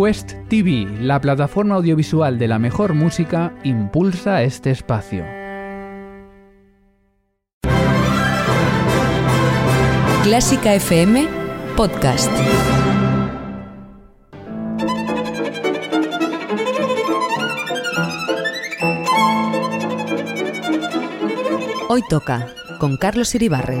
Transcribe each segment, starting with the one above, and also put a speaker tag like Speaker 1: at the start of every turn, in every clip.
Speaker 1: Quest TV, la plataforma audiovisual de la mejor música, impulsa este espacio.
Speaker 2: Clásica FM Podcast. Hoy toca con Carlos Iribarren.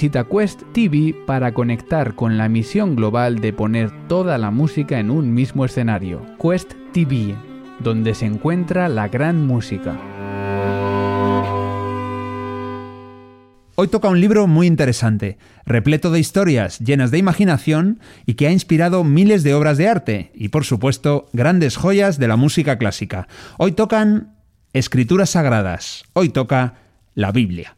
Speaker 1: Quest TV para conectar con la misión global de poner toda la música en un mismo escenario. Quest TV, donde se encuentra la gran música.
Speaker 3: Hoy toca un libro muy interesante, repleto de historias llenas de imaginación y que ha inspirado miles de obras de arte y, por supuesto, grandes joyas de la música clásica. Hoy tocan escrituras sagradas, hoy toca la Biblia.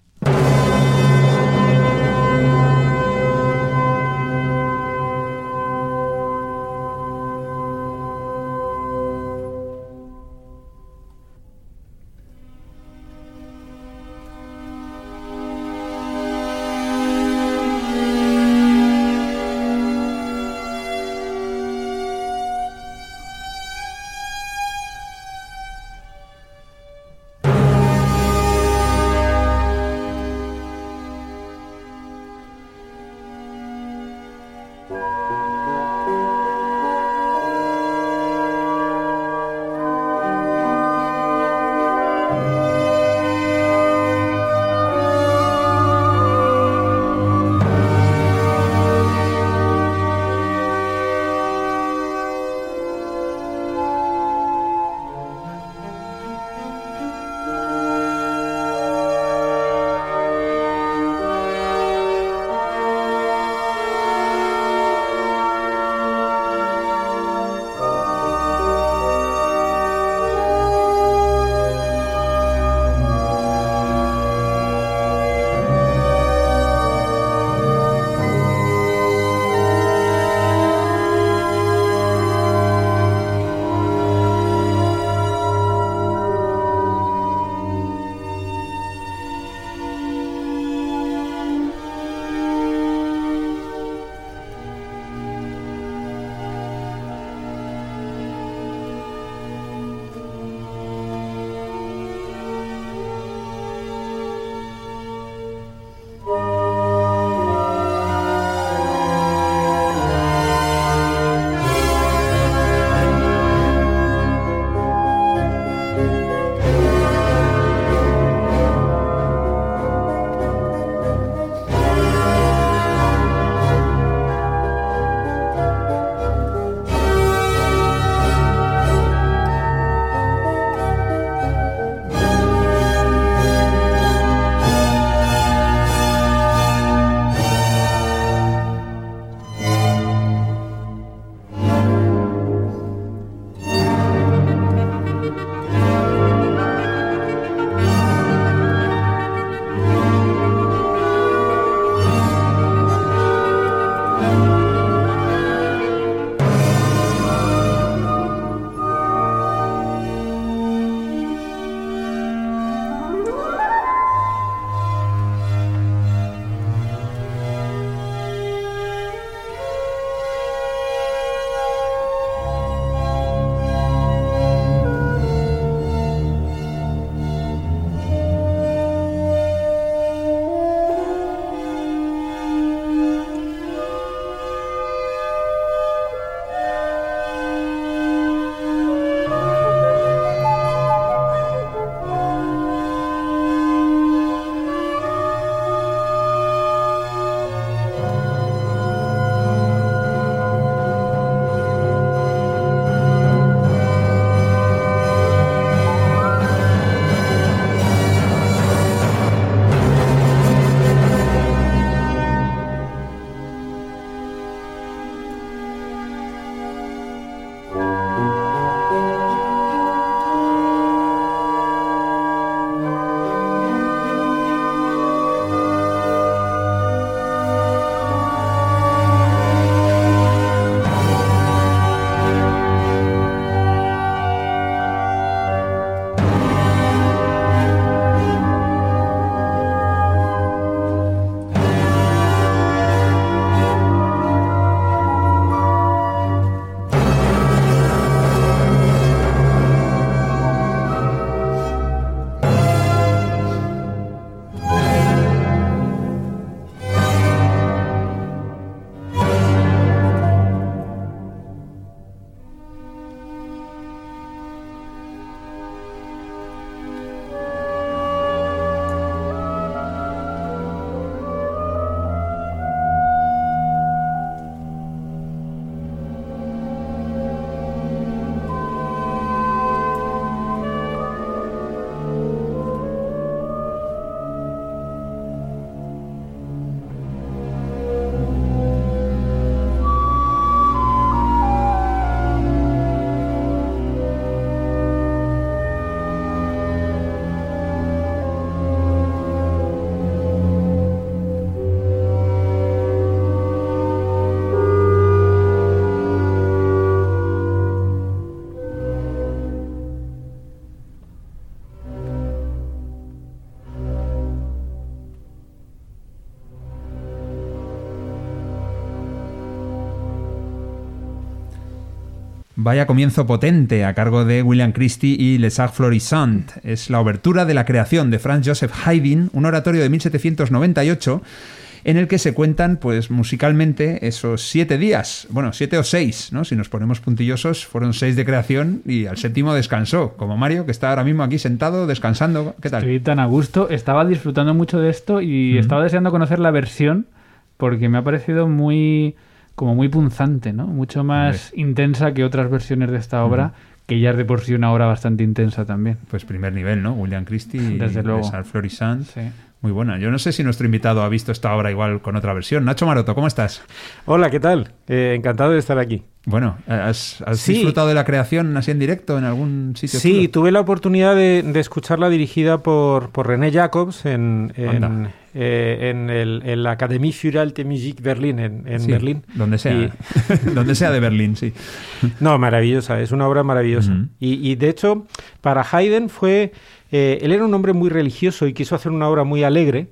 Speaker 3: Vaya comienzo potente a cargo de William Christie y Les Arts Florissants. Es la obertura de la creación de Franz Joseph Haydn, un oratorio de 1798 en el que se cuentan, pues musicalmente, esos siete días, bueno, siete o seis, ¿no? Si nos ponemos puntillosos, fueron seis de creación y al séptimo descansó, como Mario, que está ahora mismo aquí sentado, descansando. ¿Qué tal?
Speaker 1: Estoy tan a gusto, estaba disfrutando mucho de esto y estaba deseando conocer la versión porque me ha parecido muy como muy punzante, ¿no? Mucho más intensa que otras versiones de esta obra, que ya es de por sí una obra bastante intensa también.
Speaker 3: Pues primer nivel, ¿no? William Christie
Speaker 1: Desde
Speaker 3: y
Speaker 1: luego.
Speaker 3: Florissant. Muy buena. Yo no sé si nuestro invitado ha visto esta obra igual con otra versión. Nacho Maroto, ¿cómo estás?
Speaker 4: Hola, ¿qué tal? Eh, encantado de estar aquí.
Speaker 3: Bueno, ¿has, has
Speaker 4: Sí.
Speaker 3: disfrutado de la creación así en directo en algún sitio?
Speaker 4: Sí, tuve la oportunidad de, de escucharla dirigida por, por René Jacobs en, en, eh, en el, en la Académie für Alte Musik Berlin, en, en
Speaker 3: Sí,
Speaker 4: Berlín.
Speaker 3: Donde sea.
Speaker 4: Y-
Speaker 3: donde sea de Berlín, sí.
Speaker 4: No, maravillosa, es una obra maravillosa. Y, de hecho, para Haydn fue... eh, él era un hombre muy religioso y quiso hacer una obra muy alegre.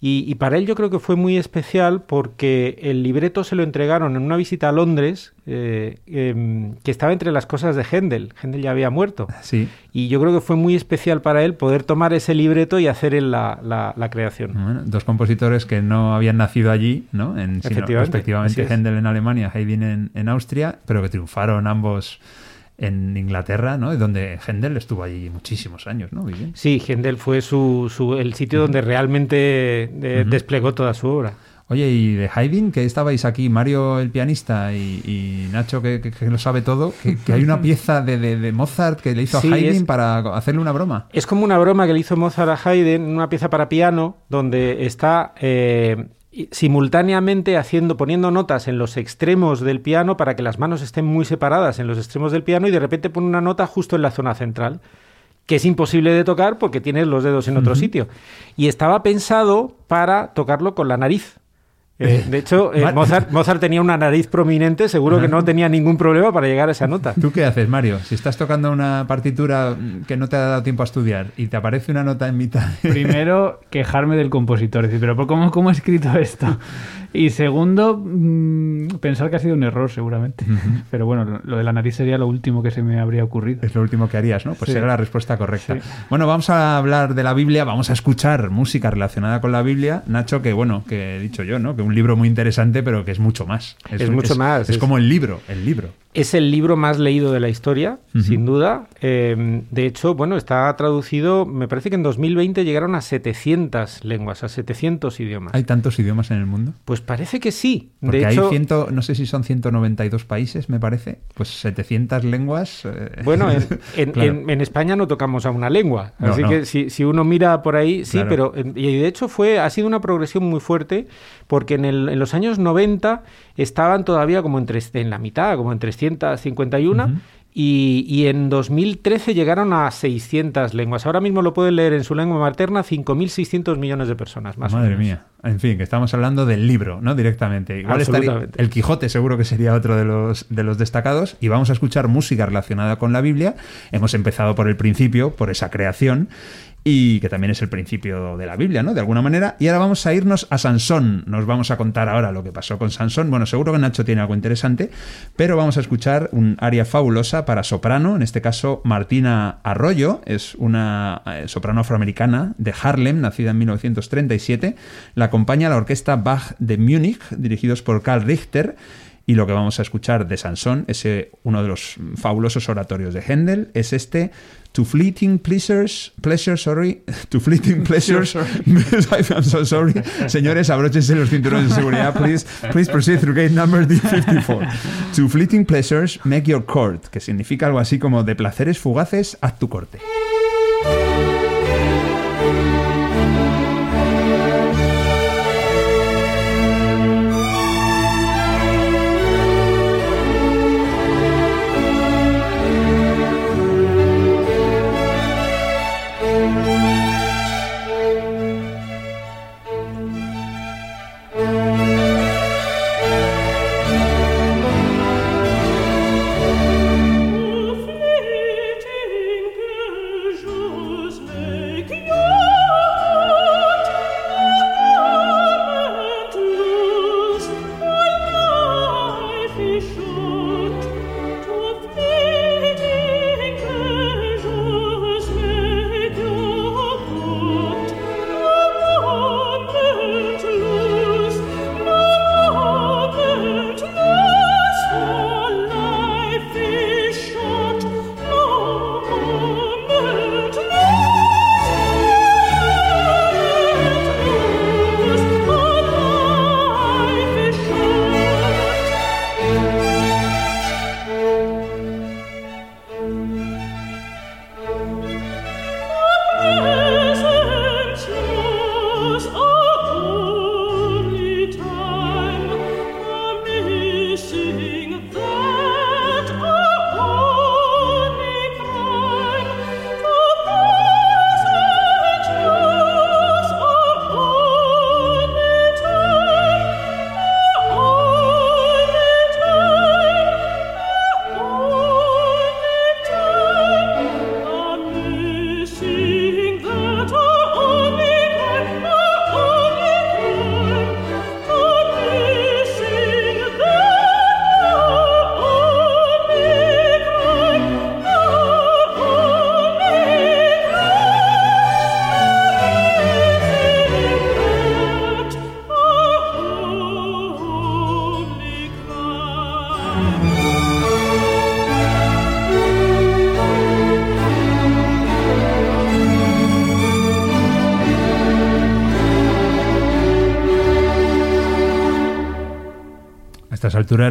Speaker 4: Y, y para él yo creo que fue muy especial porque el libreto se lo entregaron en una visita a Londres, eh, em, que estaba entre las cosas de Händel. Händel ya había muerto.
Speaker 3: Sí.
Speaker 4: Y yo creo que fue muy especial para él poder tomar ese libreto y hacer él la, la- la creación.
Speaker 3: Bueno, dos compositores que no habían nacido allí, ¿no? En, sino
Speaker 4: Efectivamente,
Speaker 3: respectivamente. Händel en Alemania, Haydn en, en Austria, pero que triunfaron ambos en Inglaterra, ¿no? Donde Händel estuvo allí muchísimos años, ¿no? Viviendo.
Speaker 4: Sí, Händel fue su, su- el sitio donde realmente eh, desplegó toda su obra.
Speaker 3: Oye, y de Haydn, que estabais aquí, Mario el pianista y, y Nacho que, que- que lo sabe todo, que, que hay una pieza de, de- de Mozart que le hizo
Speaker 4: Sí,
Speaker 3: a Haydn
Speaker 4: es-
Speaker 3: para hacerle una broma.
Speaker 4: Es como una broma que le hizo Mozart a Haydn, una pieza para piano, donde está eh, simultáneamente haciendo, poniendo notas en los extremos del piano para que las manos estén muy separadas en los extremos del piano y de repente pone una nota justo en la zona central, que es imposible de tocar porque tienes los dedos en otro sitio. Y estaba pensado para tocarlo con la nariz. Eh,
Speaker 3: Eh,
Speaker 4: de hecho, eh, Mozart tenía una nariz prominente, seguro que no tenía ningún problema para llegar a esa nota.
Speaker 3: ¿Tú qué haces, Mario? Si estás tocando una partitura que no te ha dado tiempo a estudiar y te aparece una nota en mitad...
Speaker 1: Primero, quejarme del compositor, decir, pero ¿cómo, cómo he escrito esto? Y segundo, mm, pensar que ha sido un error seguramente. Pero bueno, lo- de la nariz sería lo último que se me habría ocurrido.
Speaker 3: Es lo último que harías, ¿no? Pues
Speaker 1: Sí.
Speaker 3: era la respuesta correcta.
Speaker 1: Sí.
Speaker 3: Bueno, vamos a hablar de la Biblia, vamos a escuchar música relacionada con la Biblia. Nacho, que bueno, que he dicho yo, ¿no? Que un libro muy interesante, pero que es mucho más.
Speaker 4: Es mucho más,
Speaker 3: Es,
Speaker 4: es-
Speaker 3: como el libro, el libro.
Speaker 4: Es el libro más leído de la historia, sin duda. Eh, de hecho, bueno, está traducido, me parece que en 2020 llegaron a 700 lenguas, a 700 idiomas.
Speaker 3: ¿Hay tantos idiomas en el mundo?
Speaker 4: Pues parece que sí.
Speaker 3: Porque
Speaker 4: de hecho,
Speaker 3: hay ciento, no sé si son 192 países, me parece. Pues 700 lenguas. eh,
Speaker 4: Bueno, en, en-
Speaker 3: claro.
Speaker 4: en- en España no tocamos a una lengua,
Speaker 3: No,
Speaker 4: así
Speaker 3: no.
Speaker 4: que si, si uno mira por ahí, sí,
Speaker 3: Claro.
Speaker 4: pero en- y de hecho fue ha sido una progresión muy fuerte porque en, el- en los años 90 estaban todavía como en, tres- en la mitad, como en 351
Speaker 3: Ujú.
Speaker 4: y, y en 2013 llegaron a 600 lenguas. Ahora mismo lo pueden leer en su lengua materna 5.600 millones de personas más. o
Speaker 3: Madre
Speaker 4: menos.
Speaker 3: mía. En fin, que estamos hablando del libro, ¿no? Directamente. Igual estaría- el Quijote seguro que sería otro de los, de los destacados. Y vamos a escuchar música relacionada con la Biblia. Hemos empezado por el principio, por esa creación. Y que también es el principio de la Biblia, ¿no? De alguna manera. Y ahora vamos a irnos a Sansón. Nos vamos a contar ahora lo que pasó con Sansón. Bueno, seguro que Nacho tiene algo interesante. Pero vamos a escuchar un aria fabulosa para soprano. En este caso, Martina Arroyo. Es una eh, soprano afroamericana de Harlem, nacida en 1937. La acompaña la orquesta Bach de Múnich, dirigidos por Karl Richter. Y lo que vamos a escuchar de Sansón, ese uno de los fabulosos oratorios de Händel, es este To Fleeting Pleasures, Pleasures, sorry, To Fleeting Pleasures. I'm so sorry. Señores, abróchense los cinturones de seguridad, please. Please proceed through gate number D54. To Fleeting Pleasures, make your court, que significa algo así como de placeres fugaces, haz tu corte.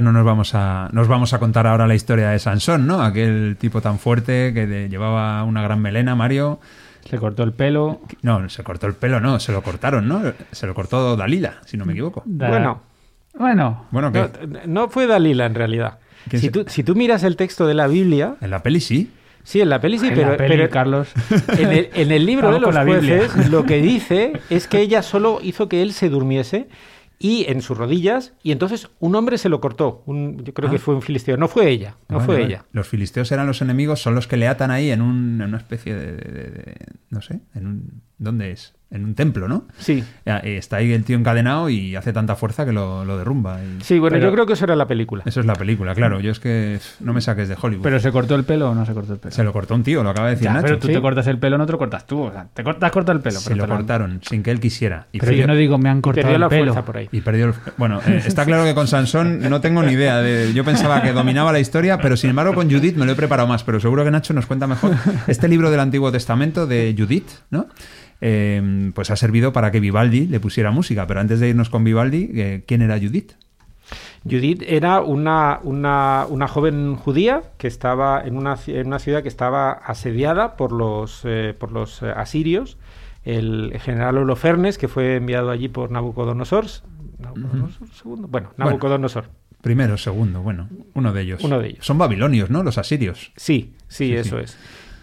Speaker 3: No nos vamos a nos vamos a contar ahora la historia de Sansón, ¿no? Aquel tipo tan fuerte que de- llevaba una gran melena, Mario.
Speaker 1: Se cortó el pelo.
Speaker 3: No, se cortó el pelo, no, se lo cortaron, ¿no? Se lo cortó Dalila, si no me equivoco.
Speaker 1: Da-
Speaker 4: Bueno,
Speaker 1: Bueno,
Speaker 3: Bueno, que
Speaker 4: no, no fue Dalila en realidad.
Speaker 3: ¿Quién
Speaker 4: Si
Speaker 3: se-
Speaker 4: tú, si tú miras el texto de la Biblia,
Speaker 3: en la peli sí.
Speaker 4: sí, en la peli sí,
Speaker 1: en
Speaker 4: pero,
Speaker 1: la peli,
Speaker 4: pero
Speaker 1: Carlos.
Speaker 4: en, el, en el libro de los jueces lo que dice es que ella solo hizo que él se durmiese y en sus rodillas y entonces un hombre se lo cortó. Un- yo creo
Speaker 3: Ah.
Speaker 4: que fue un filisteo. No fue ella, no fue ella.
Speaker 3: Los filisteos eran los enemigos, son los que le atan ahí en, un- en una especie de- de- No sé, en un. ¿Dónde es? En un templo, ¿no?
Speaker 4: Sí.
Speaker 3: Y Está ahí el tío encadenado y hace tanta fuerza que lo, lo derrumba. y-
Speaker 4: Sí, bueno,
Speaker 1: Pero-
Speaker 4: yo creo que eso era la película.
Speaker 3: Eso es la película, claro. Yo es que no me saques de Hollywood.
Speaker 1: ¿Pero se cortó el pelo o no se cortó el pelo?
Speaker 3: Se lo cortó un tío, lo acaba de decir
Speaker 1: Ya,
Speaker 3: Nacho.
Speaker 1: pero tú
Speaker 4: Sí.
Speaker 1: te cortas el pelo, no te lo cortas tú. O sea, te cortas, corta el pelo.
Speaker 3: Se
Speaker 1: pero
Speaker 3: lo cortaron sin que él quisiera. Y
Speaker 1: Pero
Speaker 3: perdió-
Speaker 1: yo no digo me han cortado
Speaker 4: Perdió
Speaker 1: el
Speaker 4: la
Speaker 1: pelo.
Speaker 4: fuerza por ahí.
Speaker 3: Y perdió el... Bueno, eh, está claro que con Sansón no tengo ni idea. De... Yo pensaba que dominaba la historia, pero sin embargo con Judith me lo he preparado más. Pero seguro que Nacho nos cuenta mejor. Este libro del Antiguo Testamento de Judith, ¿no? Eh, pues ha servido para que Vivaldi le pusiera música. Pero antes de irnos con Vivaldi, eh, ¿quién era Judith?
Speaker 4: Judith era una, una, una joven judía que estaba en una, en una ciudad que estaba asediada por los, eh, por los asirios. El general Holofernes, que fue enviado allí por Nabucodonosor. ¿Nabucodonosor segundo? Bueno, Nabucodonosor.
Speaker 3: Primero, segundo, bueno, uno de ellos.
Speaker 4: Uno de ellos.
Speaker 3: Son babilonios, ¿no? Los asirios.
Speaker 4: Sí, sí,
Speaker 3: Sí,
Speaker 4: eso
Speaker 3: sí.
Speaker 4: es.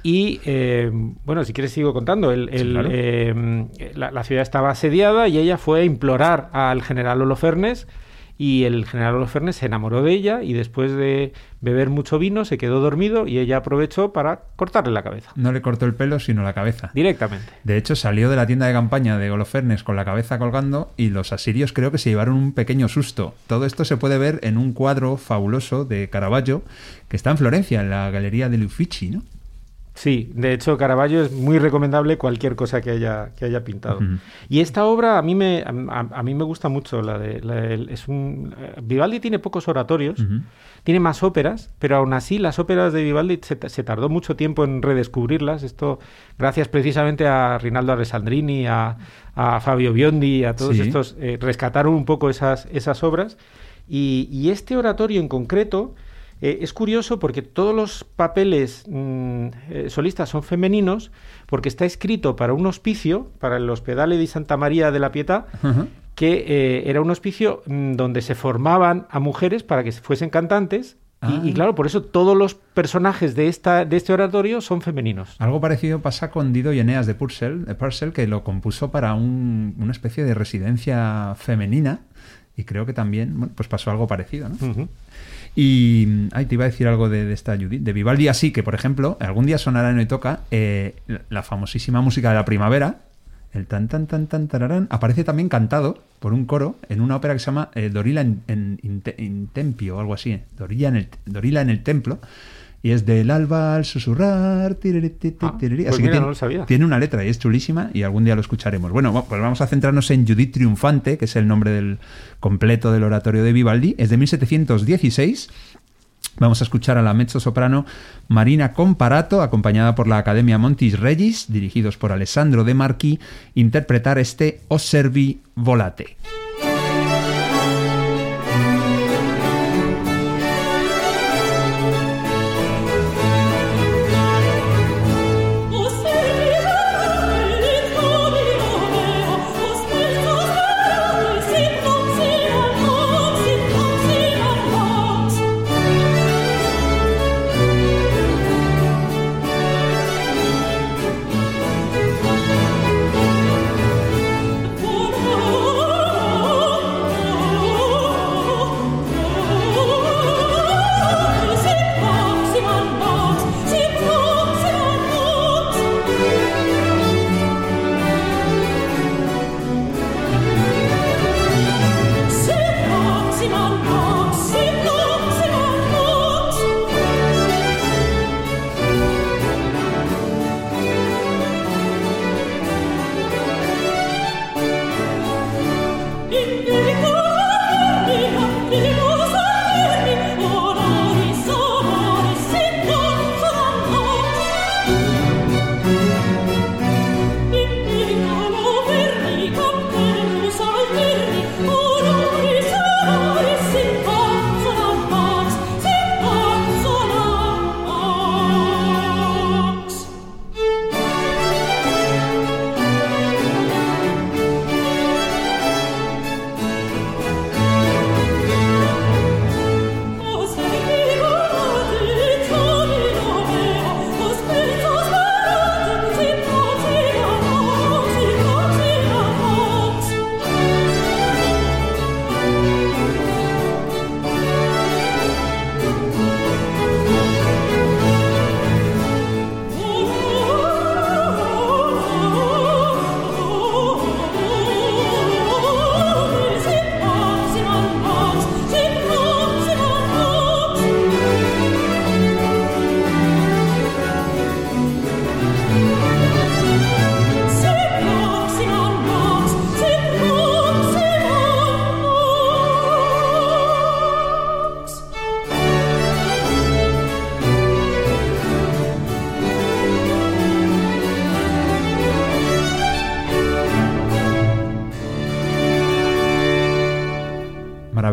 Speaker 4: Y eh, bueno, si quieres sigo contando. El-
Speaker 3: Sí,
Speaker 4: el,
Speaker 3: claro.
Speaker 4: eh, la, la ciudad estaba asediada y ella fue a implorar al general Holofernes y el general Holofernes se enamoró de ella y después de beber mucho vino se quedó dormido y ella aprovechó para cortarle la cabeza
Speaker 3: No le cortó el pelo, sino la cabeza.
Speaker 4: directamente.
Speaker 3: De hecho, salió de la tienda de campaña de Holofernes con la cabeza colgando y los asirios creo que se llevaron un pequeño susto. Todo esto se puede ver en un cuadro fabuloso de Caravaggio que está en Florencia, en la Galería de Uffizi, ¿no?
Speaker 4: Sí, de hecho Caravaggio es muy recomendable cualquier cosa que haya, que haya pintado. Y esta obra a mí me, a, mí me gusta mucho. La de, la del- es un, eh, Vivaldi tiene pocos oratorios, tiene más óperas, pero aún así las óperas de Vivaldi se, se tardó mucho tiempo en redescubrirlas. Esto gracias precisamente a Rinaldo Alessandrini, a, a Fabio Biondi, a todos
Speaker 3: Sí.
Speaker 4: estos, eh, rescataron un poco esas, esas obras. Y, y este oratorio en concreto eh, es curioso porque todos los papeles mm, eh, solistas son femeninos, porque está escrito para un hospicio, para el Hospedale di Santa María de la Pietà, que eh, era un hospicio mm, donde se formaban a mujeres para que fuesen cantantes. Y-
Speaker 3: Ah.
Speaker 4: Y, claro, por eso todos los personajes de, esta, de este oratorio son femeninos.
Speaker 3: Algo parecido pasa con Dido y Eneas de Purcell, de Purcell, que lo compuso para un- una especie de residencia femenina y creo que también bueno, pues pasó algo parecido. ¿no? Y ay, te iba a decir algo de, de esta Judith, de Vivaldi, así que, por ejemplo, algún día sonará en Hoy Toca eh, la- famosísima música de la primavera, el tan tan tan tan tararán, aparece también cantado por un coro en una ópera que se llama eh, Dorila en, en- in in Tempio o algo así, Dorila en el, Dorila en el templo. Y es del alba al susurrar. tiriri,
Speaker 4: Ah,
Speaker 3: tiriri.
Speaker 4: pues
Speaker 3: Así que
Speaker 4: mira,
Speaker 3: tiene,
Speaker 4: no lo sabía.
Speaker 3: tiene una letra y es chulísima y algún día lo escucharemos. Bueno, pues vamos a centrarnos en Judith Triunfante, que es el nombre del completo del oratorio de Vivaldi. Es de 1716. Vamos a escuchar a la mezzo soprano Marina Comparato, acompañada por la Academia Montis Regis, dirigidos por Alessandro De Marchi, interpretar este Osservi Volate.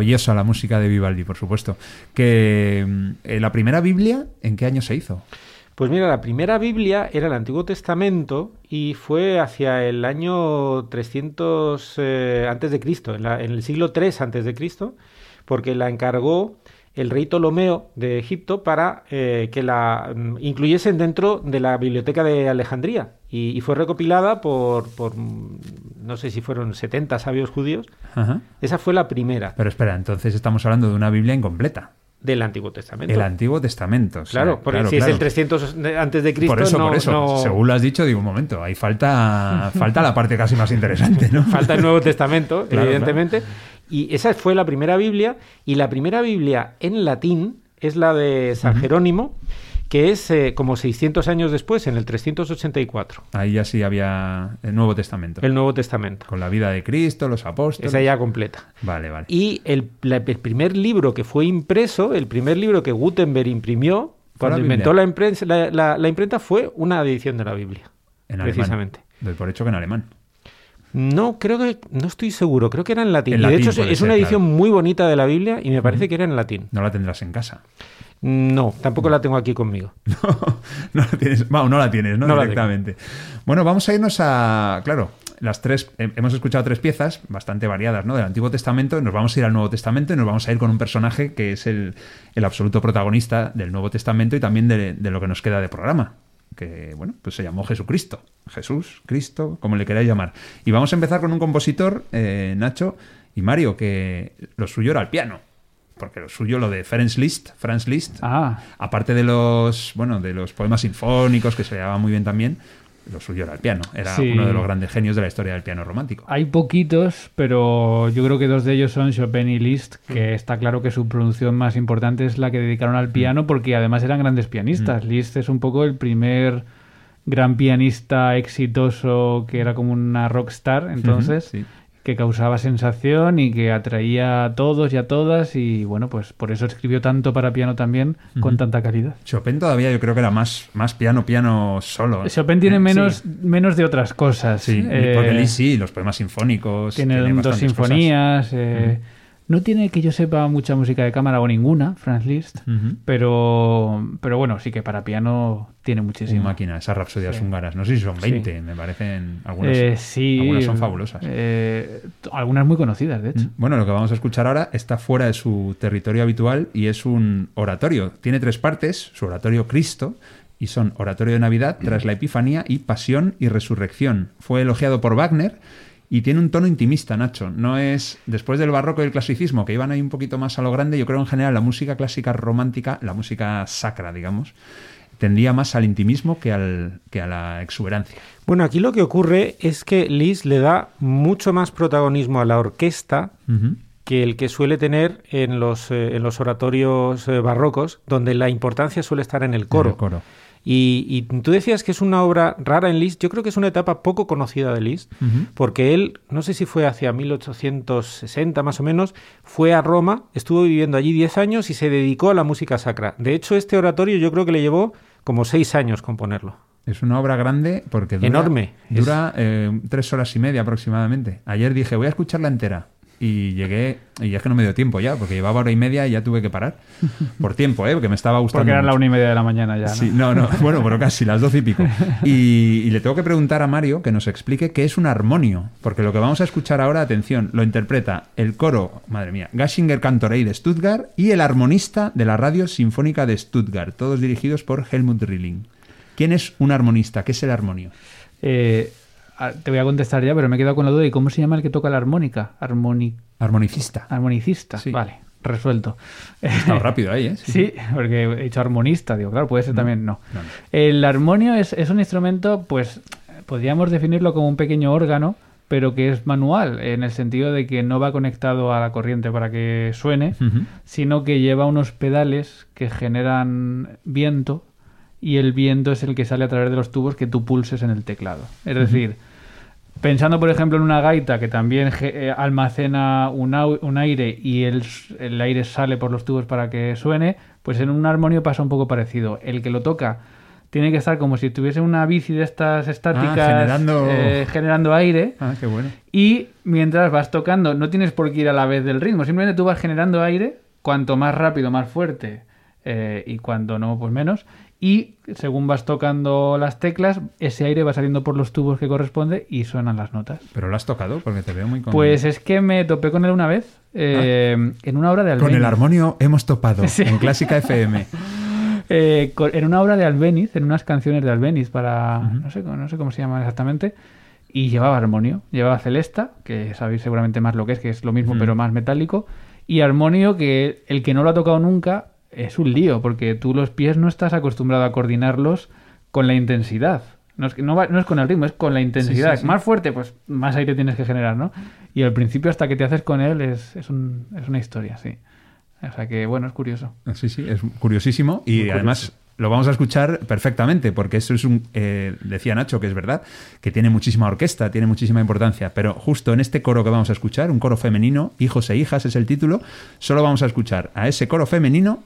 Speaker 3: Maravillosa la música de Vivaldi, por supuesto. Que eh, la primera Biblia, ¿en qué año se hizo?
Speaker 4: Pues mira, la primera Biblia era el Antiguo Testamento y fue hacia el año 300 eh, antes de Cristo, en, el siglo 3 antes de Cristo, porque la encargó el rey Ptolomeo de Egipto para eh, que la mm, incluyesen dentro de la biblioteca de Alejandría y, y fue recopilada por, por, mm, no sé si fueron 70 sabios judíos.
Speaker 3: Ajá.
Speaker 4: Esa fue la primera
Speaker 3: Pero espera, entonces estamos hablando de una Biblia incompleta.
Speaker 4: del Antiguo Testamento.
Speaker 3: El Antiguo Testamento. o sea,
Speaker 4: Claro, porque
Speaker 3: claro,
Speaker 4: si es
Speaker 3: claro.
Speaker 4: el 300 de- antes de Cristo,
Speaker 3: Por eso,
Speaker 4: no,
Speaker 3: por eso.
Speaker 4: no-
Speaker 3: Según lo has dicho, digo, un momento, ahí falta, falta la parte casi más interesante, ¿no?
Speaker 4: Falta el Nuevo Testamento,
Speaker 3: Claro,
Speaker 4: evidentemente. Y esa fue la primera Biblia. Y la primera Biblia en latín es la de San Jerónimo, que es eh, como 600 años después, en el 384,
Speaker 3: Ahí ya sí había el Nuevo Testamento.
Speaker 4: el Nuevo Testamento.
Speaker 3: Con la vida de Cristo, los apóstoles.
Speaker 4: Esa ya completa.
Speaker 3: Vale, vale.
Speaker 4: Y el, la- el primer libro que fue impreso, el primer libro que Gutenberg imprimió,
Speaker 3: la
Speaker 4: cuando inventó la, imprensa- la, imprenta, fue una edición de la Biblia.
Speaker 3: En alemán.
Speaker 4: precisamente.
Speaker 3: Doy por hecho que en alemán.
Speaker 4: No, creo que, no estoy seguro, creo que era en latín.
Speaker 3: En
Speaker 4: Y de hecho es-
Speaker 3: ser,
Speaker 4: una edición
Speaker 3: claro.
Speaker 4: muy bonita de la Biblia y me parece que era en latín.
Speaker 3: No la tendrás en casa.
Speaker 4: No, tampoco la tengo aquí conmigo.
Speaker 3: no la tienes, vamos, no la tienes, ¿no?
Speaker 4: No
Speaker 3: Directamente. Bueno, vamos a irnos a, claro, las tres, eh, hemos escuchado tres piezas bastante variadas, ¿no? Del Antiguo Testamento, nos vamos a ir al Nuevo Testamento y nos vamos a ir con un personaje que es el, el absoluto protagonista del Nuevo Testamento y también de, de lo que nos queda de programa. Que, bueno, pues se llamó Jesucristo. Jesús, Cristo, como le queráis llamar. Y vamos a empezar con un compositor, eh, Nacho y Mario, que lo suyo era el piano. Porque lo suyo, lo de Franz Liszt, Franz Liszt,
Speaker 1: Ah,
Speaker 3: aparte de los bueno de los poemas sinfónicos que se le daba muy bien también lo suyo era el piano era
Speaker 1: Sí.
Speaker 3: uno de los grandes genios de la historia del piano romántico
Speaker 1: hay poquitos, pero yo creo que dos de ellos son Chopin y Liszt, que está claro que su producción más importante es la que dedicaron al piano, porque además eran grandes pianistas. Liszt es un poco el primer gran pianista exitoso que era como una rockstar, entonces,
Speaker 3: sí.
Speaker 1: Que causaba sensación y que atraía a todos y a todas, y bueno, pues por eso escribió tanto para piano también, con tanta calidad.
Speaker 3: Chopin todavía yo creo que era más más piano piano solo
Speaker 1: Chopin tiene
Speaker 3: Eh,
Speaker 1: menos, menos de otras cosas.
Speaker 3: sí,
Speaker 1: Eh,
Speaker 3: porque Liszt sí los poemas sinfónicos
Speaker 1: Tiene dos sinfonías. eh, No tiene que yo sepa mucha música de cámara o ninguna, Franz Liszt, pero, pero bueno, sí que para piano tiene muchísimo.
Speaker 3: máquina esas rapsodias
Speaker 1: Sí.
Speaker 3: húngaras no sé si son
Speaker 1: Sí.
Speaker 3: 20 me parecen algunas
Speaker 1: Eh, sí,
Speaker 3: algunas son fabulosas
Speaker 1: eh, algunas muy conocidas, de hecho.
Speaker 3: Bueno, lo que vamos a escuchar ahora está fuera de su territorio habitual y es un oratorio. Tiene tres partes, su oratorio Cristo, y son oratorio de Navidad tras la Epifanía y Pasión y Resurrección. Fue elogiado por Wagner y tiene un tono intimista, Nacho. No es, después del barroco y el clasicismo, que iban ahí un poquito más a lo grande, yo creo en general la música clásica romántica, la música sacra, digamos, tendía más al intimismo que, al, que a la exuberancia.
Speaker 4: Bueno, aquí lo que ocurre es que Liszt le da mucho más protagonismo a la orquesta que el que suele tener en los, eh, en los oratorios eh, barrocos, donde la importancia suele estar en el coro.
Speaker 3: El coro.
Speaker 4: Y, y tú decías que es una obra rara en Liszt. Yo creo que es una etapa poco conocida de Liszt, porque él, no sé si fue hacia 1860 más o menos, fue a Roma, estuvo viviendo allí 10 años y se dedicó a la música sacra. De hecho, este oratorio yo creo que le llevó como 6 años componerlo.
Speaker 3: Es una obra grande porque dura,
Speaker 4: Enorme.
Speaker 3: Dura eh, tres horas y media aproximadamente. Ayer dije, voy a escucharla entera. Y llegué, y es que no me dio tiempo ya, porque llevaba hora y media y ya tuve que parar. Por tiempo, ¿eh? Porque me estaba gustando.
Speaker 1: Porque eran la una y media de la mañana ya. ¿no?
Speaker 3: Sí, no, no, bueno, pero casi las doce y pico. Y, y le tengo que preguntar a Mario que nos explique qué es un armonio, porque lo que vamos a escuchar ahora, atención, lo interpreta el coro, madre mía, Gashinger Cantorei de Stuttgart y el armonista de la Radio Sinfónica de Stuttgart, todos dirigidos por Helmut Rilling. ¿Quién es un armonista? ¿Qué es el armonio?
Speaker 1: Eh, te voy a contestar ya, pero me he quedado con la duda. ¿Y cómo se llama el que toca la armónica? Armoni-
Speaker 3: Armonicista.
Speaker 1: Armonicista.
Speaker 3: Sí.
Speaker 1: Vale, resuelto.
Speaker 3: Estado rápido ahí, ¿eh?
Speaker 1: Sí, porque he dicho armonista, digo, claro, puede ser también, no.
Speaker 3: No, no.
Speaker 1: El armonio es, es un instrumento, pues, podríamos definirlo como un pequeño órgano, pero que es manual, en el sentido de que no va conectado a la corriente para que suene, sino que lleva unos pedales que generan viento y el viento es el que sale a través de los tubos que tú pulses en el teclado. Es decir, pensando por ejemplo en una gaita que también eh, almacena un, au- un aire y el, el aire sale por los tubos para que suene, pues en un armonio pasa un poco parecido. El que lo toca tiene que estar como si tuviese una bici de estas estáticas
Speaker 3: generando-
Speaker 1: eh, generando aire.
Speaker 3: Ah, qué bueno.
Speaker 1: Y mientras vas tocando, no tienes por qué ir a la vez del ritmo, simplemente tú vas generando aire, cuanto más rápido, más fuerte, eh, y cuando no, pues menos. Y según vas tocando las teclas, ese aire va saliendo por los tubos que corresponde y suenan las notas.
Speaker 3: Pero lo has tocado porque te veo muy con...
Speaker 1: Pues es que me topé con él una vez, eh, en una obra de
Speaker 3: Ah. Con el armonio hemos topado
Speaker 1: Sí.
Speaker 3: en Clásica FM.
Speaker 1: Eh, en una obra de Albéniz, en unas canciones de Albéniz para... no, sé, no sé cómo se llama exactamente. Y llevaba armonio, llevaba celesta, que sabéis seguramente más lo que es, que es lo mismo pero más metálico. Y armonio, que el que no lo ha tocado nunca es un lío, porque tú los pies no estás acostumbrado a coordinarlos con la intensidad. No es, que- no, va- no es con el ritmo, es con la intensidad.
Speaker 3: sí.
Speaker 1: Más fuerte, pues más aire tienes que generar, ¿no? Y al principio, hasta que te haces con él, es, es, un- es una historia, sí. O sea que, bueno, es curioso.
Speaker 3: Sí, sí, es curiosísimo y además lo vamos a escuchar perfectamente porque eso es un, eh, decía Nacho que es verdad, que tiene muchísima orquesta, tiene muchísima importancia, pero justo en este coro que vamos a escuchar, un coro femenino, Hijos e Hijas es el título, solo vamos a escuchar a ese coro femenino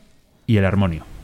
Speaker 3: y el armonio.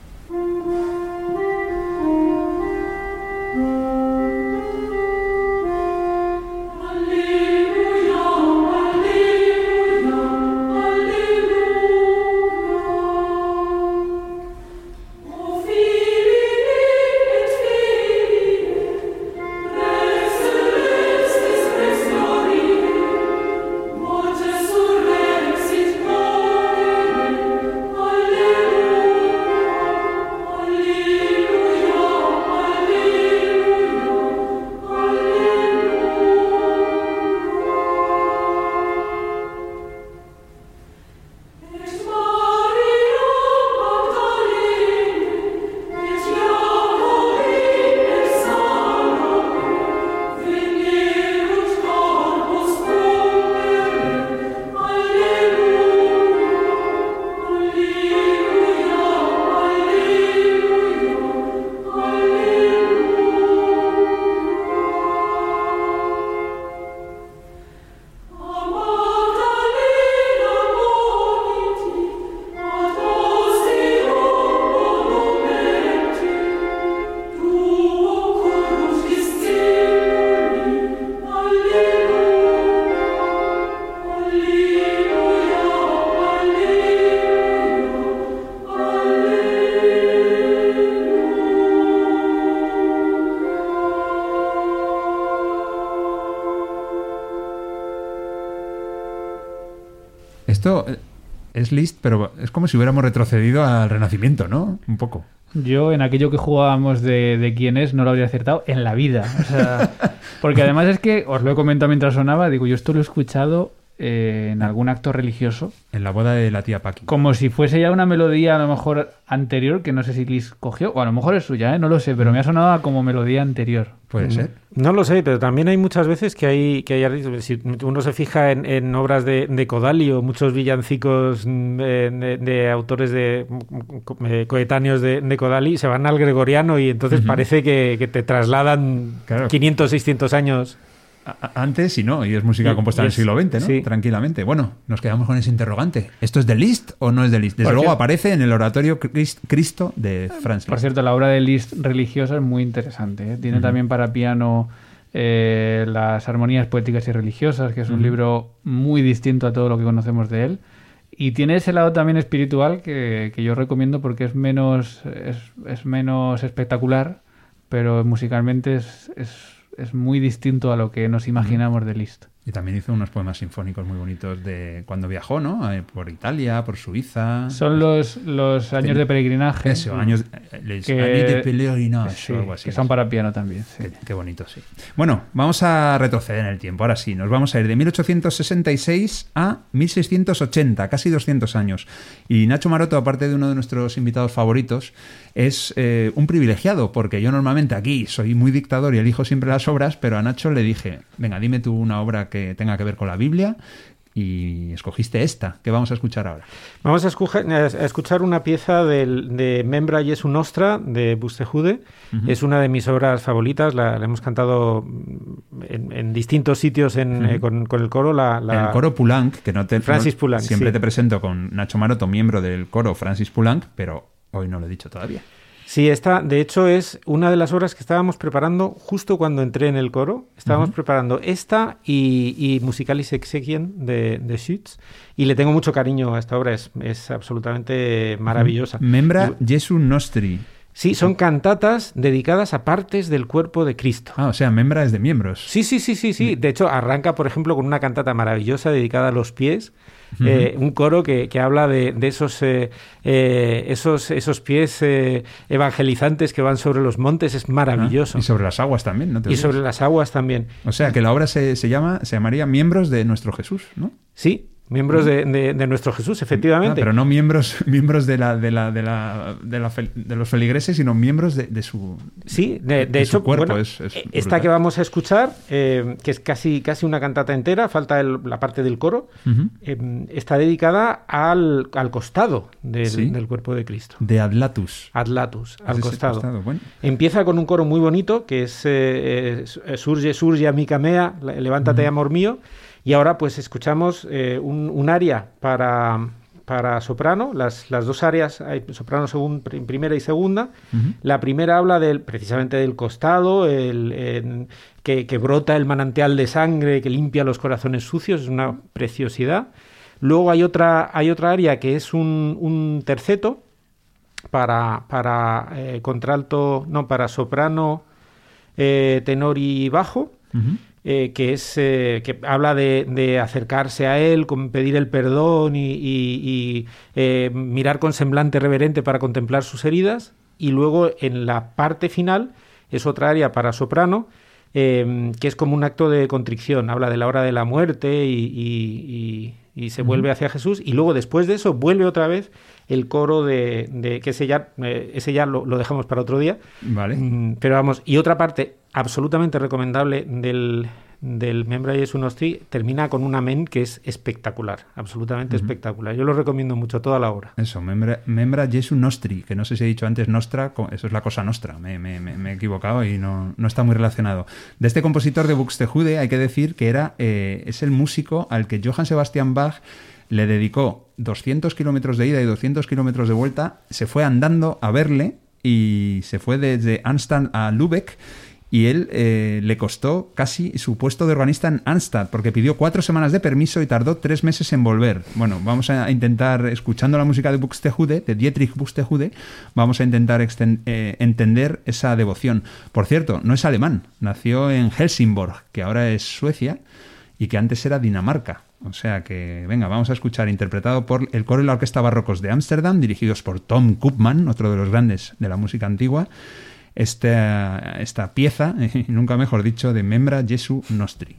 Speaker 3: Esto eh, es Liszt, pero es como si hubiéramos retrocedido al Renacimiento, ¿no? Un poco.
Speaker 1: Yo en aquello que jugábamos de, de quién es no lo habría acertado en la vida. O sea, porque además es que, os lo he comentado mientras sonaba, digo, yo esto lo he escuchado eh, en algún acto religioso,
Speaker 3: En la boda de la tía Paqui.
Speaker 1: como si fuese ya una melodía a lo mejor anterior, que no sé si Liz cogió, o a lo mejor es suya, ¿eh? no lo sé, pero me ha sonado a como melodía anterior.
Speaker 3: Puede ser.
Speaker 4: No lo sé, pero también hay muchas veces que hay, que hay si uno se fija en, en obras de, de Kodali o muchos villancicos mm, de, de autores de mm, co- eh, coetáneos de, de Kodali, se van al gregoriano y entonces parece que, que te trasladan
Speaker 3: Claro.
Speaker 4: 500, 600 años.
Speaker 3: Antes y no, y es música compuesta en el siglo XX, ¿no?
Speaker 4: sí.
Speaker 3: Tranquilamente. Bueno, nos quedamos con ese interrogante. ¿Esto es de Liszt o no es de Liszt? Desde
Speaker 1: Por
Speaker 3: luego
Speaker 1: cierto-
Speaker 3: aparece en el oratorio Crist- Cristo de Franz
Speaker 1: Por cierto, la obra de Liszt religiosa es muy interesante. ¿eh? Tiene también para piano eh, las armonías poéticas y religiosas, que es un libro muy distinto a todo lo que conocemos de él. Y tiene ese lado también espiritual que, que yo recomiendo porque es menos, es, es menos espectacular, pero musicalmente es, es, es muy distinto a lo que nos imaginamos de Liszt.
Speaker 3: Y también hizo unos poemas sinfónicos muy bonitos de cuando viajó, ¿no? Eh, Por Italia, por Suiza.
Speaker 1: Son los, los años de peregrinaje.
Speaker 3: Eso, años, eh, les
Speaker 1: que-
Speaker 3: de
Speaker 1: Sí,
Speaker 3: o algo así.
Speaker 1: que son para piano también. sí.
Speaker 3: Qué, qué bonito, sí. Bueno, vamos a retroceder en el tiempo. Ahora sí, nos vamos a ir de 1866 a 1680, casi 200 años. Y Nacho Maroto, aparte de uno de nuestros invitados favoritos, es eh, un privilegiado, porque yo normalmente aquí soy muy dictador y elijo siempre las obras, pero a Nacho le dije, venga, dime tú una obra que tenga que ver con la Biblia. Y escogiste esta, que vamos a escuchar ahora.
Speaker 4: Vamos a, escuja- a escuchar una pieza del- de Membra Jesu Nostra de Bustejude. Es una de mis obras favoritas. La, la hemos cantado en, en distintos sitios en, eh, con, con el coro. La, la-
Speaker 3: El coro Poulenc, que no te
Speaker 4: Francis
Speaker 3: no-
Speaker 4: Poulenc,
Speaker 3: siempre
Speaker 4: sí.
Speaker 3: te presento con Nacho Maroto, miembro del coro Francis Poulenc, pero hoy no lo he dicho todavía.
Speaker 4: Sí, esta, de hecho, es una de las obras que estábamos preparando justo cuando entré en el coro. Estábamos preparando esta y, y Musicalis Exequien de, de Schütz. Y le tengo mucho cariño a esta obra, es, es absolutamente maravillosa.
Speaker 3: Membra Jesu Nostri.
Speaker 4: Sí, son cantatas dedicadas a partes del cuerpo de Cristo.
Speaker 3: Ah, o sea, membra es de miembros.
Speaker 4: Sí, sí, sí, sí, sí. De hecho, arranca, por ejemplo, con una cantata maravillosa dedicada a los pies. Eh, un coro que, que habla de, de esos, eh, eh, esos, esos pies eh, evangelizantes que van sobre los montes. Es maravilloso.
Speaker 3: Ah, y sobre las aguas también, ¿no? te
Speaker 4: Y sobre las aguas también.
Speaker 3: O sea, que la obra se, se llama, se llamaría Miembros de nuestro Jesús, ¿no?
Speaker 4: Sí, miembros de, de- de nuestro Jesús,
Speaker 3: Ah,
Speaker 4: efectivamente.
Speaker 3: pero no miembros, miembros de la, de la, de la, de la fel- de los feligreses, sino miembros de, su.
Speaker 4: Sí, de, de
Speaker 3: de su
Speaker 4: hecho,
Speaker 3: cuerpo,
Speaker 4: bueno,
Speaker 3: es- es
Speaker 4: esta
Speaker 3: brutal.
Speaker 4: que vamos a escuchar, eh, que es casi, casi una cantata entera, falta el- la parte del coro,
Speaker 3: Ujú.
Speaker 4: eh, está dedicada al, al costado del,
Speaker 3: Sí.
Speaker 4: del cuerpo de Cristo.
Speaker 3: De Adlatus.
Speaker 4: Adlatus, al
Speaker 3: Ese
Speaker 4: costado.
Speaker 3: Bueno.
Speaker 4: Empieza con un coro muy bonito que es eh, eh, Surge, surge, amica mea, levántate, amor mío. Y ahora pues escuchamos eh, un, un aria para, para soprano, las, las dos áreas, hay soprano prim- primera y segunda. La primera habla del, precisamente del costado, el, en- que, que brota el manantial de sangre que limpia los corazones sucios, es una preciosidad. Luego hay otra, hay otra área que es un, un terceto para, para eh, contralto, no, para soprano, eh, tenor y bajo. Eh, que es eh, que habla de, de acercarse a él, con pedir el perdón y, y- y, eh, mirar con semblante reverente para contemplar sus heridas. Y luego en la parte final es otra área para soprano, eh, que es como un acto de contrición. Habla de la hora de la muerte y, y- y- y se vuelve hacia Jesús. Y luego después de eso vuelve otra vez el coro de, de- que ese ya, eh, ese ya lo, lo dejamos para otro día.
Speaker 3: Vale.
Speaker 4: Mm, Pero vamos, y otra parte absolutamente recomendable del, del Membra Jesu Nostri termina con un amén que es espectacular, absolutamente espectacular. Yo lo recomiendo mucho, toda la obra.
Speaker 3: Eso, membra, membra Jesu Nostri, que no sé si he dicho antes Nostra, eso es la cosa nostra, me, me- me- me he equivocado y no, no está muy relacionado. De este compositor de Buxtehude hay que decir que era, eh, es el músico al que Johann Sebastian Bach le dedicó 200 kilómetros de ida y 200 kilómetros de vuelta, se fue andando a verle y se fue desde Arnstadt a Lübeck y él eh, le costó casi su puesto de organista en Arnstadt, porque pidió cuatro semanas de permiso y tardó tres meses en volver. Bueno, vamos a intentar, escuchando la música de Buxtehude, de Dietrich Buxtehude, vamos a intentar eh, entender esa devoción. Por cierto, no es alemán, nació en Helsingborg, que ahora es Suecia, y que antes era Dinamarca. O sea que, venga, vamos a escuchar, interpretado por el coro y la orquesta barrocos de Ámsterdam, dirigidos por Tom Koopman, otro de los grandes de la música antigua, esta, esta pieza, nunca mejor dicho, de Membra Jesu Nostri.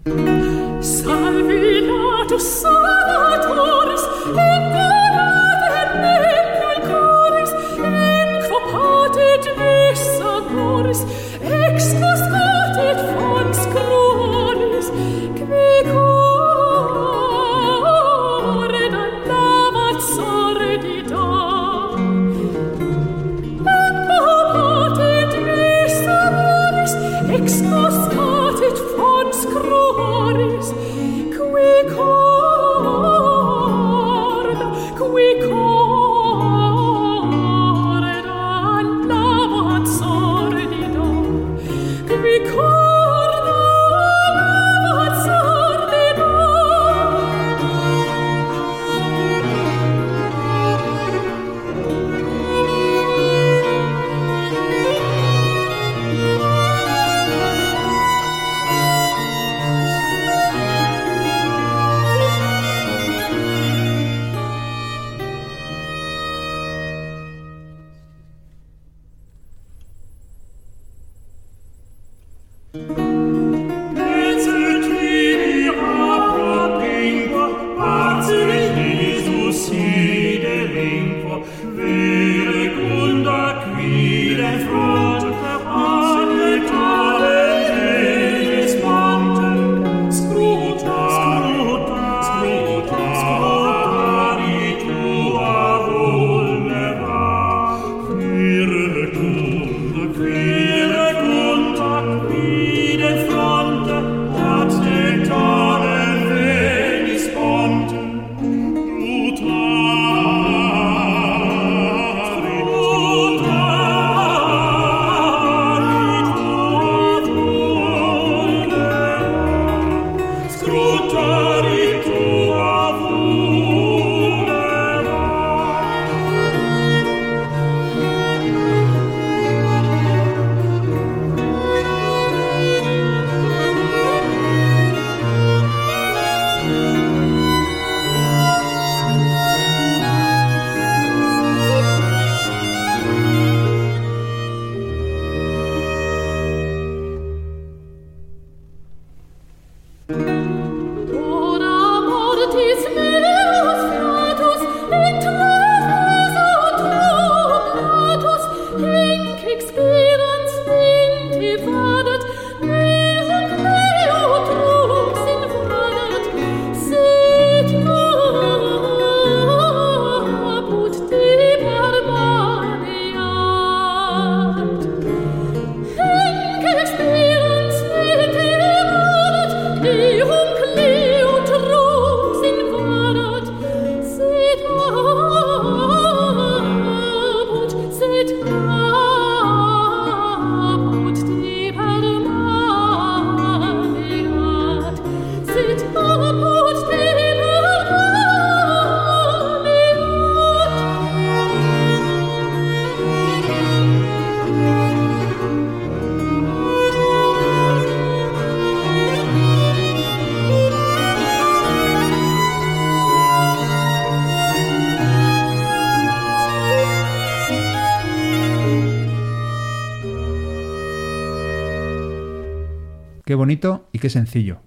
Speaker 3: Qué sencillo.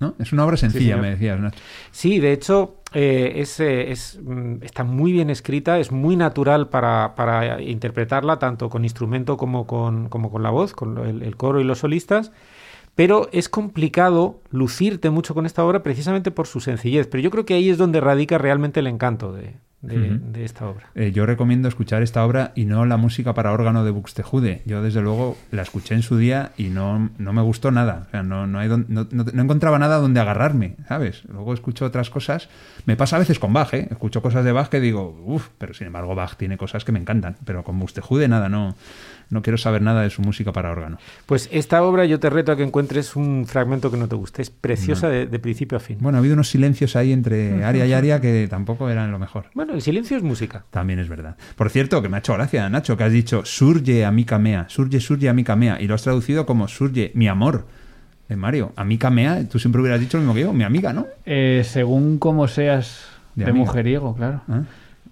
Speaker 3: ¿No? Es una obra sencilla, me decías, Nacho.
Speaker 4: Sí, de hecho, eh, es, eh, es, mm, está muy bien escrita, es muy natural para, para interpretarla, tanto con instrumento como con, como con la voz, con el, el coro y los solistas. Pero es complicado lucirte mucho con esta obra precisamente por su sencillez. Pero yo creo que ahí es donde radica realmente el encanto de, de- de esta obra.
Speaker 3: Eh, yo recomiendo escuchar esta obra y no la música para órgano de Buxtehude. Yo, desde luego, la escuché en su día y no, no me gustó nada. O sea, no, no, hay don- no- no encontraba nada donde agarrarme, ¿sabes? Luego escucho otras cosas. Me pasa a veces con Bach, ¿eh? Escucho cosas de Bach que digo, uff, pero sin embargo Bach tiene cosas que me encantan. Pero con Buxtehude nada, no, no quiero saber nada de su música para órgano.
Speaker 4: Pues esta obra yo te reto a que encuentres un fragmento que no te guste. Es preciosa de, de principio a fin.
Speaker 3: Bueno, ha habido unos silencios ahí entre Aria y Aria que tampoco eran lo mejor.
Speaker 4: Bueno, el silencio es música.
Speaker 3: También es verdad. Por cierto, que me ha hecho gracia, Nacho, que has dicho surge amica mea, surge, surge amica mea, y lo has traducido como surge mi amor. Eh, Mario, amica mea, tú siempre hubieras dicho lo mismo que yo, mi amiga, ¿no?
Speaker 1: Eh, según como seas
Speaker 3: De
Speaker 1: de, mujeriego, claro.
Speaker 3: ¿Ah?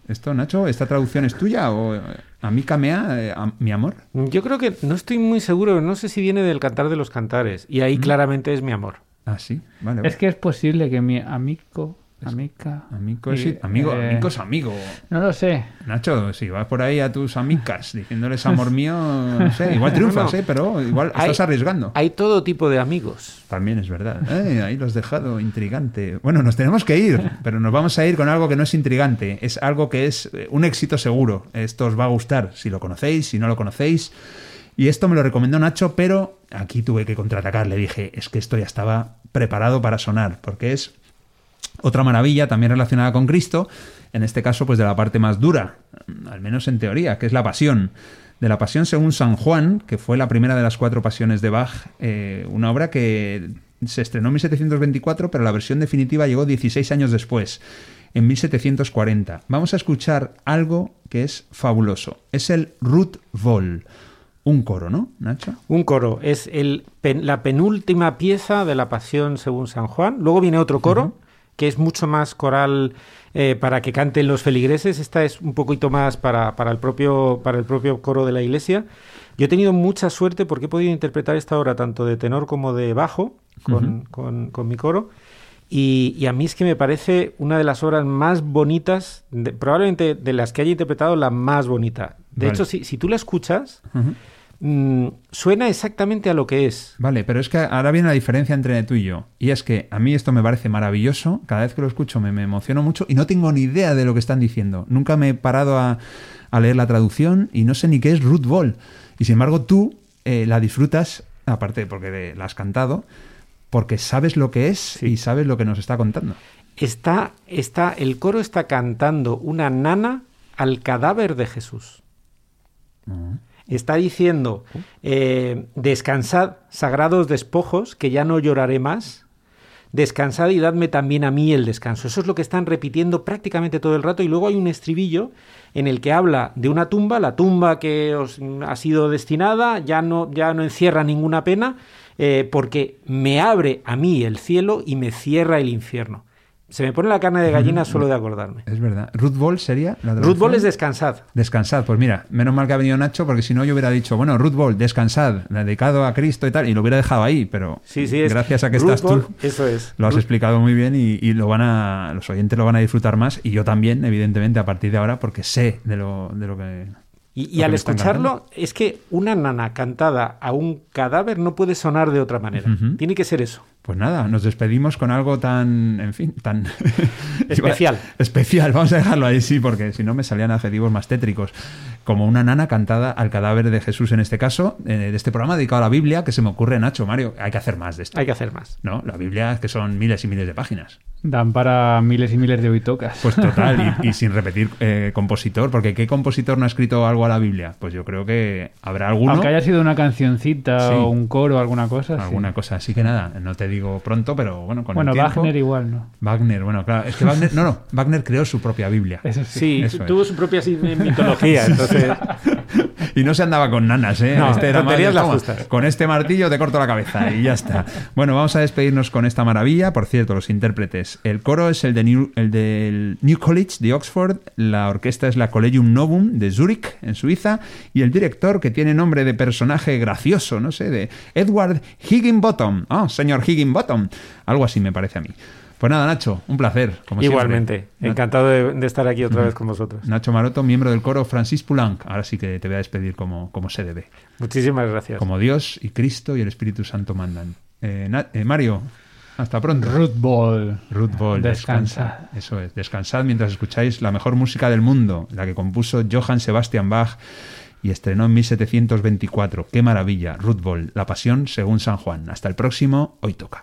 Speaker 3: ¿Esto, Nacho, esta traducción es tuya o eh, amica mea, eh, am- mi amor?
Speaker 4: Yo creo que no estoy muy seguro, no sé si viene del cantar de los cantares. Y ahí claramente es mi amor.
Speaker 3: Ah, sí, vale.
Speaker 1: Es que es posible que mi amigo, amica...
Speaker 3: Amigo,
Speaker 1: y,
Speaker 3: amigo,
Speaker 1: eh,
Speaker 3: amigo es amigo.
Speaker 1: No lo sé.
Speaker 3: Nacho, si vas por ahí a tus amicas diciéndoles amor mío, no sé, igual triunfas,
Speaker 4: No, no.
Speaker 3: ¿eh? Pero igual
Speaker 4: Hay-
Speaker 3: estás arriesgando.
Speaker 4: Hay todo tipo de amigos.
Speaker 3: También es verdad. Eh, ahí lo has dejado intrigante. Bueno, nos tenemos que ir, pero nos vamos a ir con algo que no es intrigante. Es algo que es eh, un éxito seguro. Esto os va a gustar si lo conocéis, si no lo conocéis. Y esto me lo recomendó Nacho, pero aquí tuve que contraatacar. Le dije, es que esto ya estaba preparado para sonar, porque es otra maravilla también relacionada con Cristo, en este caso pues de la parte más dura, al menos en teoría, que es la pasión. De la pasión según San Juan, que fue la primera de las cuatro pasiones de Bach, eh, una obra que se estrenó en 1724, pero la versión definitiva llegó 16 años después, en 1740. Vamos a escuchar algo que es fabuloso. Es el Ruth Vol, un coro, ¿no, Nacho?
Speaker 4: Un coro es el pen- la penúltima pieza de la Pasión según San Juan. Luego viene otro coro, que es mucho más coral eh, para que canten los feligreses. Esta es un poquito más para, para el propio, para el propio coro de la iglesia. Yo he tenido mucha suerte porque he podido interpretar esta obra tanto de tenor como de bajo con, con- con mi coro. Y, y a mí es que me parece una de las obras más bonitas, de- probablemente de las que haya interpretado, la más bonita. De
Speaker 3: Vale.
Speaker 4: hecho, si, si tú la escuchas, mm, suena exactamente a lo que es.
Speaker 3: Vale, pero es que ahora viene la diferencia entre tú y yo. Y es que a mí esto me parece maravilloso. Cada vez que lo escucho me, me emociono mucho y no tengo ni idea de lo que están diciendo. Nunca me he parado a, a leer la traducción y no sé ni qué es root ball. Y sin embargo tú eh, la disfrutas, aparte porque la has cantado, porque sabes lo que es y sabes lo que nos está contando.
Speaker 4: Está, está, el coro está cantando una nana al cadáver de Jesús. Está diciendo, eh, descansad, sagrados despojos, que ya no lloraré más. Descansad y dadme también a mí el descanso. Eso es lo que están repitiendo prácticamente todo el rato. Y luego hay un estribillo en el que habla de una tumba, la tumba que os ha sido destinada, ya no, ya no encierra ninguna pena, eh, porque me abre a mí el cielo y me cierra el infierno. Se me pone la carne de gallina solo de acordarme.
Speaker 3: Es verdad. Root ball sería la
Speaker 4: Ruth? Ball es descansad.
Speaker 3: Descansad, pues mira, menos mal que ha venido Nacho, porque si no yo hubiera dicho, bueno, Ruth Ball, descansad, dedicado a Cristo y tal, y lo hubiera dejado ahí, pero
Speaker 4: Sí, sí, es
Speaker 3: gracias a que
Speaker 4: Ruth
Speaker 3: estás
Speaker 4: Ball,
Speaker 3: tú,
Speaker 4: Eso es.
Speaker 3: lo has
Speaker 4: Ruth-
Speaker 3: explicado muy bien y, y lo van a, los oyentes lo van a disfrutar más, y yo también, evidentemente, a partir de ahora, porque sé de lo, de lo que...
Speaker 4: Y, al escucharlo, es que una nana cantada a un cadáver no puede sonar de otra manera. Tiene que ser eso.
Speaker 3: Pues nada, nos despedimos con algo tan, en fin, tan...
Speaker 4: Especial.
Speaker 3: Especial, vamos a dejarlo ahí, sí, porque si no me salían adjetivos más tétricos. Como una nana cantada al cadáver de Jesús en este caso, eh, de este programa dedicado a la Biblia, que se me ocurre, Nacho, Mario, hay que hacer más de esto.
Speaker 4: Hay que hacer más.
Speaker 3: ¿no? La Biblia es que son miles y miles de páginas.
Speaker 1: Dan para miles y miles de oitocas.
Speaker 3: Pues total, y, y sin repetir eh, compositor, porque ¿qué compositor no ha escrito algo a la Biblia? Pues yo creo que habrá alguno.
Speaker 1: Aunque haya sido una cancioncita
Speaker 3: Sí.
Speaker 1: o un coro o alguna cosa. sí.
Speaker 3: Alguna cosa, así que nada, no te digo pronto, pero bueno, con
Speaker 1: Bueno,
Speaker 3: el tiempo...
Speaker 1: Wagner igual, ¿no?
Speaker 3: Wagner, bueno, claro, es que Wagner, no, no, Wagner creó su propia Biblia.
Speaker 1: Eso sí.
Speaker 4: Sí,
Speaker 3: eso
Speaker 4: tuvo
Speaker 3: es.
Speaker 4: su propia mitología, entonces...
Speaker 3: y no se andaba con nanas, ¿eh?
Speaker 4: No,
Speaker 3: era
Speaker 4: las
Speaker 3: "Toma,
Speaker 4: justas".
Speaker 3: Con este martillo te corto la cabeza y ya está. Bueno, vamos a despedirnos con esta maravilla. Por cierto, los intérpretes. El coro es el, de New, el del New College de Oxford, la orquesta es la Collegium Novum de Zurich, en Suiza, y el director, que tiene nombre de personaje gracioso, no sé, de Edward Higginbottom. Ah, señor Higginbottom. Algo así me parece a mí. Pues nada, Nacho, un placer. Como siempre.
Speaker 4: Igualmente, encantado de, de estar aquí otra vez con vosotros.
Speaker 3: Nacho Maroto, miembro del coro Francis Poulenc. Ahora sí que te voy a despedir como, como se debe.
Speaker 4: Muchísimas gracias.
Speaker 3: Como Dios y Cristo y el Espíritu Santo mandan. Eh, eh, Mario, hasta pronto.
Speaker 1: Root Ball.
Speaker 3: Ruth Ball,
Speaker 1: Descansad.
Speaker 3: descansa. Eso es, descansad mientras escucháis la mejor música del mundo, la que compuso Johann Sebastian Bach y estrenó en 1724. ¡Qué maravilla! Ruth Ball, la pasión según San Juan. Hasta el próximo, hoy toca.